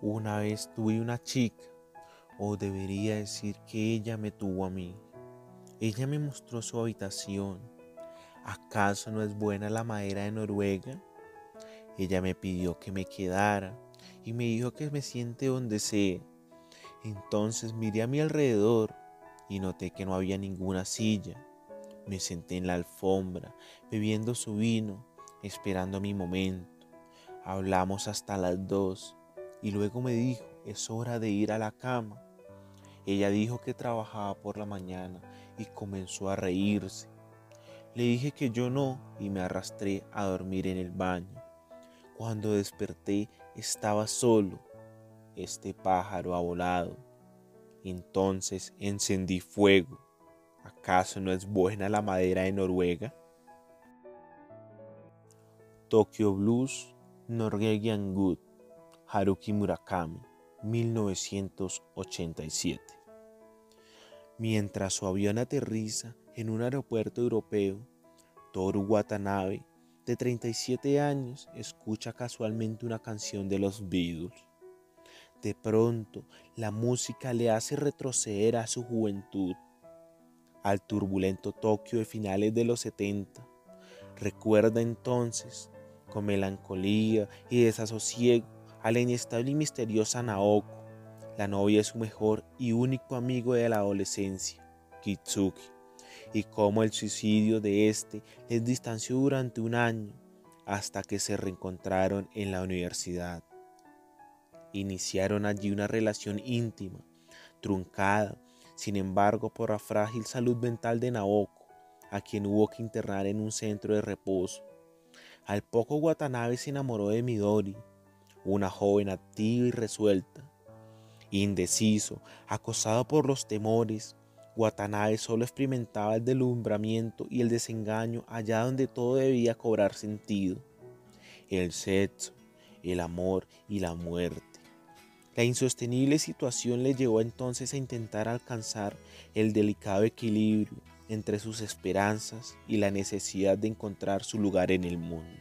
Una vez tuve una chica, o debería decir que ella me tuvo a mí. Ella me mostró su habitación. ¿Acaso no es buena la madera de Noruega? Ella me pidió que me quedara y me dijo que me siente donde sea. Entonces miré a mi alrededor y noté que no había ninguna silla. Me senté en la alfombra, bebiendo su vino, esperando mi momento. Hablamos hasta las dos y luego me dijo, es hora de ir a la cama. Ella dijo que trabajaba por la mañana y comenzó a reírse. Le dije que yo no y me arrastré a dormir en el baño. Cuando desperté estaba solo. Este pájaro ha volado. Entonces encendí fuego. ¿Acaso no es buena la madera de Noruega? Tokyo Blues Norwegian Good, Haruki Murakami, 1987. Mientras su avión aterriza en un aeropuerto europeo, Toru Watanabe, de 37 años, escucha casualmente una canción de los Beatles. De pronto, la música le hace retroceder a su juventud, al turbulento Tokio de finales de los 70. Recuerda entonces con melancolía y desasosiego a la inestable y misteriosa Naoko, la novia de su mejor y único amigo de la adolescencia, Kitsuki, y cómo el suicidio de este les distanció durante un año hasta que se reencontraron en la universidad. Iniciaron allí una relación íntima, truncada, sin embargo, por la frágil salud mental de Naoko, a quien hubo que internar en un centro de reposo al poco Watanabe se enamoró de Midori, una joven activa y resuelta. Indeciso, acosado por los temores, Watanabe solo experimentaba el delumbramiento y el desengaño allá donde todo debía cobrar sentido. El sexo, el amor y la muerte. La insostenible situación le llevó entonces a intentar alcanzar el delicado equilibrio entre sus esperanzas y la necesidad de encontrar su lugar en el mundo.